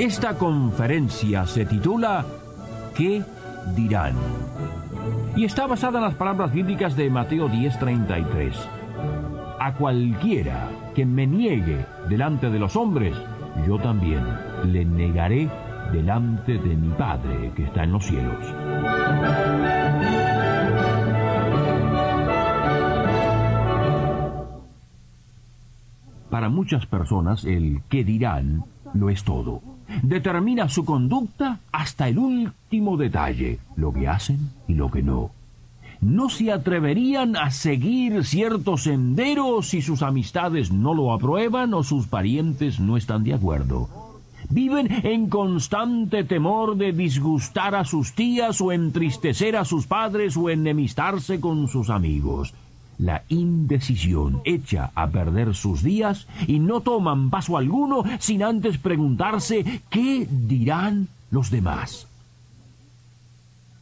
Esta conferencia se titula ¿Qué dirán? Y está basada en las palabras bíblicas de Mateo 10:33. A cualquiera que me niegue delante de los hombres, yo también le negaré delante de mi Padre que está en los cielos. Para muchas personas el qué dirán lo es todo determina su conducta hasta el último detalle, lo que hacen y lo que no. No se atreverían a seguir ciertos senderos si sus amistades no lo aprueban o sus parientes no están de acuerdo. Viven en constante temor de disgustar a sus tías o entristecer a sus padres o enemistarse con sus amigos la indecisión echa a perder sus días y no toman paso alguno sin antes preguntarse qué dirán los demás.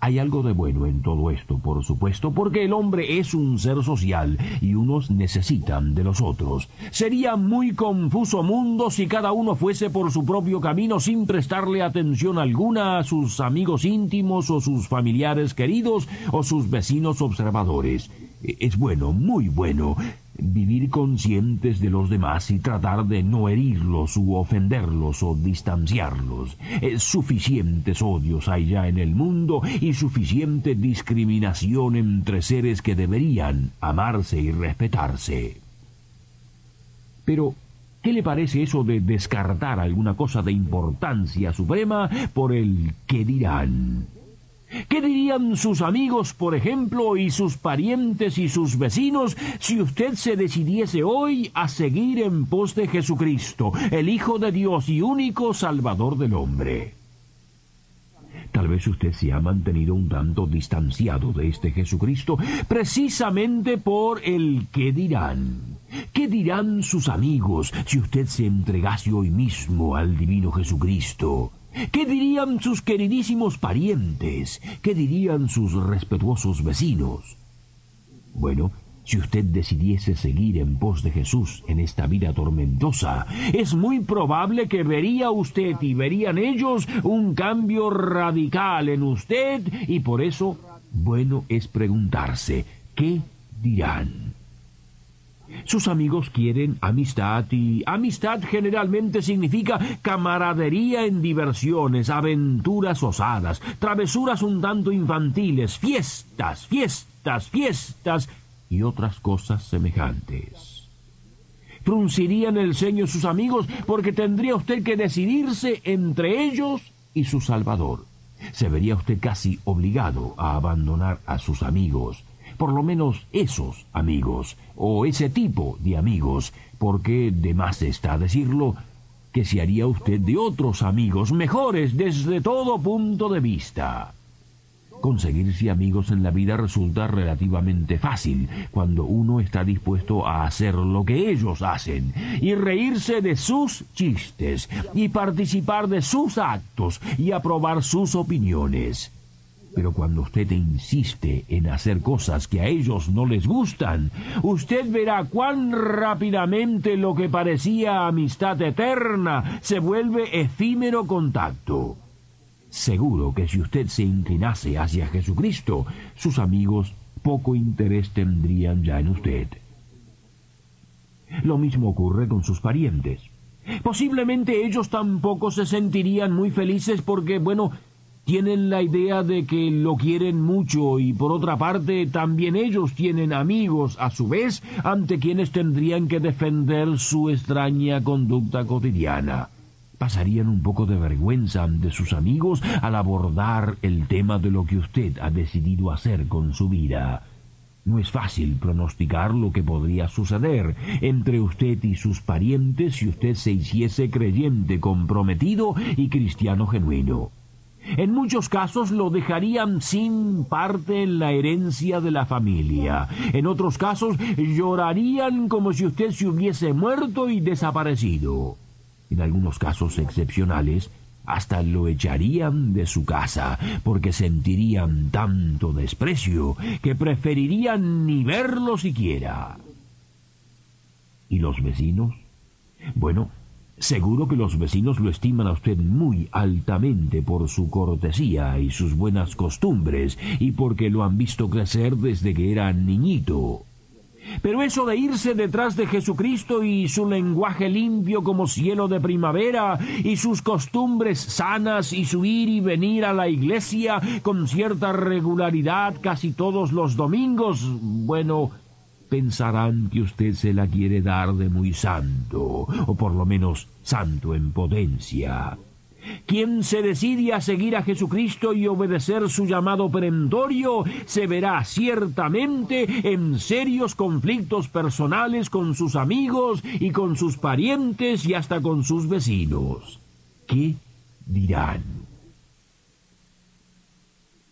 Hay algo de bueno en todo esto, por supuesto, porque el hombre es un ser social y unos necesitan de los otros. Sería muy confuso mundo si cada uno fuese por su propio camino sin prestarle atención alguna a sus amigos íntimos o sus familiares queridos o sus vecinos observadores. Es bueno, muy bueno, vivir conscientes de los demás y tratar de no herirlos u ofenderlos o distanciarlos. suficientes odios hay ya en el mundo y suficiente discriminación entre seres que deberían amarse y respetarse. Pero, ¿qué le parece eso de descartar alguna cosa de importancia suprema por el que dirán? ¿Qué dirían sus amigos, por ejemplo, y sus parientes y sus vecinos si usted se decidiese hoy a seguir en pos de Jesucristo, el Hijo de Dios y único Salvador del hombre? Tal vez usted se ha mantenido un tanto distanciado de este Jesucristo precisamente por el qué dirán. ¿Qué dirán sus amigos si usted se entregase hoy mismo al divino Jesucristo? ¿Qué dirían sus queridísimos parientes? ¿Qué dirían sus respetuosos vecinos? Bueno, si usted decidiese seguir en pos de Jesús en esta vida tormentosa, es muy probable que vería usted y verían ellos un cambio radical en usted y por eso, bueno es preguntarse, ¿qué dirán? Sus amigos quieren amistad y amistad generalmente significa camaradería en diversiones, aventuras osadas, travesuras un tanto infantiles, fiestas, fiestas, fiestas y otras cosas semejantes. Fruncirían el ceño sus amigos porque tendría usted que decidirse entre ellos y su Salvador. Se vería usted casi obligado a abandonar a sus amigos por lo menos esos amigos, o ese tipo de amigos, porque de más está decirlo que se haría usted de otros amigos mejores desde todo punto de vista. Conseguirse amigos en la vida resulta relativamente fácil cuando uno está dispuesto a hacer lo que ellos hacen y reírse de sus chistes y participar de sus actos y aprobar sus opiniones. Pero cuando usted insiste en hacer cosas que a ellos no les gustan, usted verá cuán rápidamente lo que parecía amistad eterna se vuelve efímero contacto. Seguro que si usted se inclinase hacia Jesucristo, sus amigos poco interés tendrían ya en usted. Lo mismo ocurre con sus parientes. Posiblemente ellos tampoco se sentirían muy felices porque, bueno, tienen la idea de que lo quieren mucho y por otra parte también ellos tienen amigos a su vez ante quienes tendrían que defender su extraña conducta cotidiana. Pasarían un poco de vergüenza ante sus amigos al abordar el tema de lo que usted ha decidido hacer con su vida. No es fácil pronosticar lo que podría suceder entre usted y sus parientes si usted se hiciese creyente comprometido y cristiano genuino. En muchos casos lo dejarían sin parte en la herencia de la familia. En otros casos llorarían como si usted se hubiese muerto y desaparecido. En algunos casos excepcionales, hasta lo echarían de su casa, porque sentirían tanto desprecio que preferirían ni verlo siquiera. ¿Y los vecinos? Bueno, seguro que los vecinos lo estiman a usted muy altamente por su cortesía y sus buenas costumbres, y porque lo han visto crecer desde que era niñito. Pero eso de irse detrás de Jesucristo y su lenguaje limpio como cielo de primavera y sus costumbres sanas y su ir y venir a la iglesia con cierta regularidad casi todos los domingos, bueno, pensarán que usted se la quiere dar de muy santo, o por lo menos santo en potencia. Quien se decide a seguir a Jesucristo y obedecer su llamado perentorio se verá ciertamente en serios conflictos personales con sus amigos y con sus parientes y hasta con sus vecinos. ¿Qué dirán?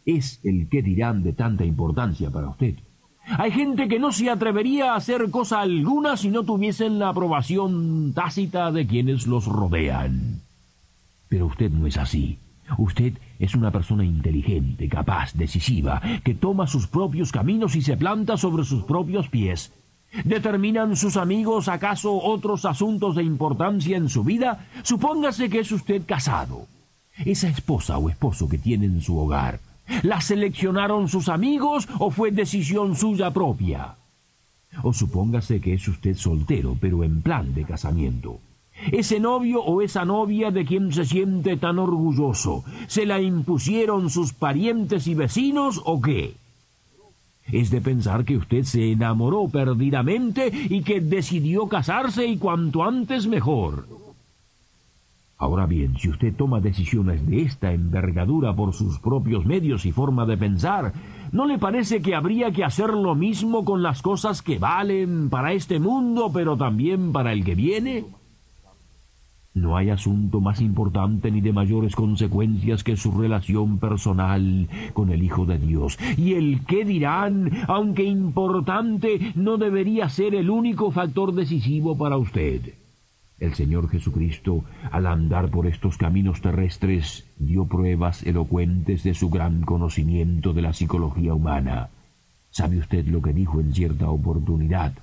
Es el qué dirán de tanta importancia para usted. Hay gente que no se atrevería a hacer cosa alguna si no tuviesen la aprobación tácita de quienes los rodean. Pero usted no es así. Usted es una persona inteligente, capaz, decisiva, que toma sus propios caminos y se planta sobre sus propios pies. ¿Determinan sus amigos acaso otros asuntos de importancia en su vida? Supóngase que es usted casado. Esa esposa o esposo que tiene en su hogar, ¿la seleccionaron sus amigos o fue decisión suya propia? O supóngase que es usted soltero, pero en plan de casamiento. Ese novio o esa novia de quien se siente tan orgulloso, ¿se la impusieron sus parientes y vecinos o qué? Es de pensar que usted se enamoró perdidamente y que decidió casarse y cuanto antes mejor. Ahora bien, si usted toma decisiones de esta envergadura por sus propios medios y forma de pensar, ¿no le parece que habría que hacer lo mismo con las cosas que valen para este mundo, pero también para el que viene? No hay asunto más importante ni de mayores consecuencias que su relación personal con el Hijo de Dios. Y el qué dirán, aunque importante, no debería ser el único factor decisivo para usted. El Señor Jesucristo, al andar por estos caminos terrestres, dio pruebas elocuentes de su gran conocimiento de la psicología humana. ¿Sabe usted lo que dijo en cierta oportunidad?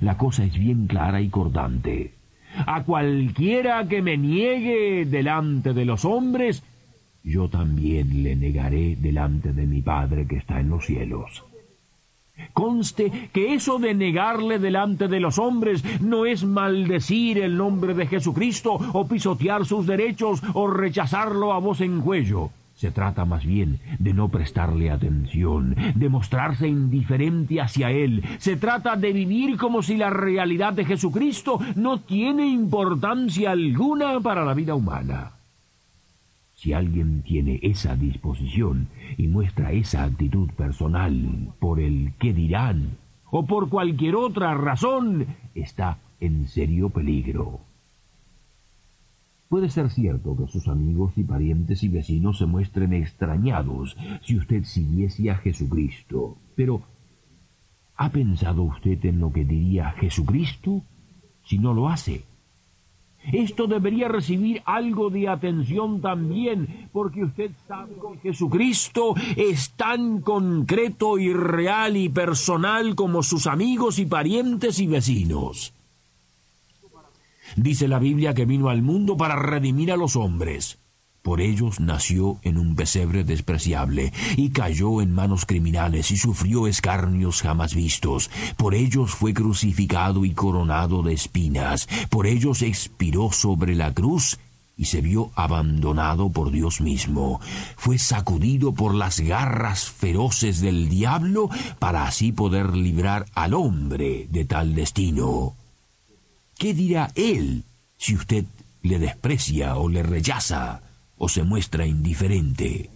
La cosa es bien clara y cordante a cualquiera que me niegue delante de los hombres, yo también le negaré delante de mi Padre que está en los cielos. Conste que eso de negarle delante de los hombres no es maldecir el nombre de Jesucristo o pisotear sus derechos o rechazarlo a voz en cuello. Se trata más bien de no prestarle atención, de mostrarse indiferente hacia Él. Se trata de vivir como si la realidad de Jesucristo no tiene importancia alguna para la vida humana. Si alguien tiene esa disposición y muestra esa actitud personal por el qué dirán o por cualquier otra razón, está en serio peligro. Puede ser cierto que sus amigos y parientes y vecinos se muestren extrañados si usted siguiese a Jesucristo. Pero, ¿ha pensado usted en lo que diría Jesucristo si no lo hace? Esto debería recibir algo de atención también, porque usted sabe que Jesucristo es tan concreto y real y personal como sus amigos y parientes y vecinos. Dice la Biblia que vino al mundo para redimir a los hombres. Por ellos nació en un pesebre despreciable, y cayó en manos criminales, y sufrió escarnios jamás vistos. Por ellos fue crucificado y coronado de espinas. Por ellos expiró sobre la cruz, y se vio abandonado por Dios mismo. Fue sacudido por las garras feroces del diablo, para así poder librar al hombre de tal destino. ¿Qué dirá él si usted le desprecia o le rechaza o se muestra indiferente?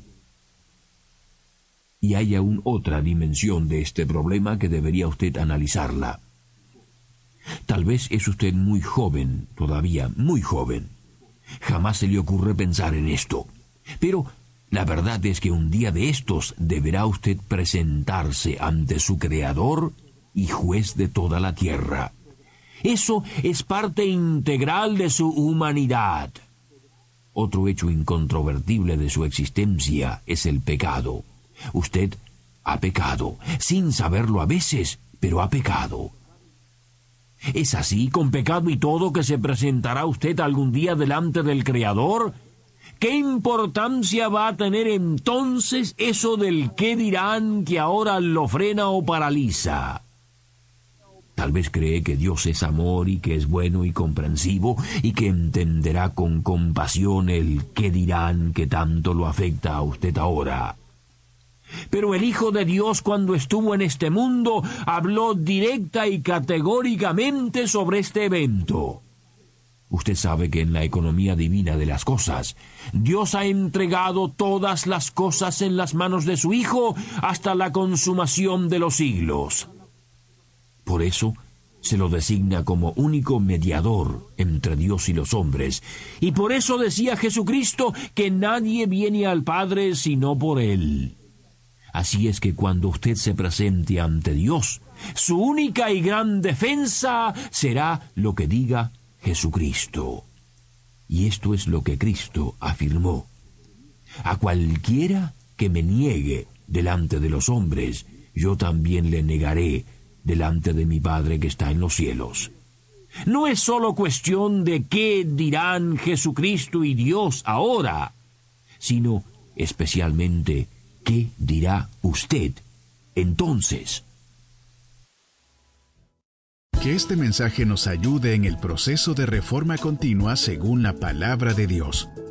Y hay aún otra dimensión de este problema que debería usted analizarla. Tal vez es usted muy joven, todavía muy joven. Jamás se le ocurre pensar en esto. Pero la verdad es que un día de estos deberá usted presentarse ante su Creador y juez de toda la tierra. Eso es parte integral de su humanidad. Otro hecho incontrovertible de su existencia es el pecado. Usted ha pecado, sin saberlo a veces, pero ha pecado. ¿Es así, con pecado y todo, que se presentará usted algún día delante del Creador? ¿Qué importancia va a tener entonces eso del qué dirán que ahora lo frena o paraliza? Tal vez cree que Dios es amor y que es bueno y comprensivo y que entenderá con compasión el qué dirán que tanto lo afecta a usted ahora. Pero el Hijo de Dios cuando estuvo en este mundo habló directa y categóricamente sobre este evento. Usted sabe que en la economía divina de las cosas, Dios ha entregado todas las cosas en las manos de su Hijo hasta la consumación de los siglos. Por eso se lo designa como único mediador entre Dios y los hombres, y por eso decía Jesucristo que nadie viene al Padre sino por Él. Así es que cuando usted se presente ante Dios, su única y gran defensa será lo que diga Jesucristo. Y esto es lo que Cristo afirmó. A cualquiera que me niegue delante de los hombres, yo también le negaré delante de mi Padre que está en los cielos. No es sólo cuestión de qué dirán Jesucristo y Dios ahora, sino especialmente ¿Qué dirá usted entonces? Que este mensaje nos ayude en el proceso de reforma continua según la palabra de Dios.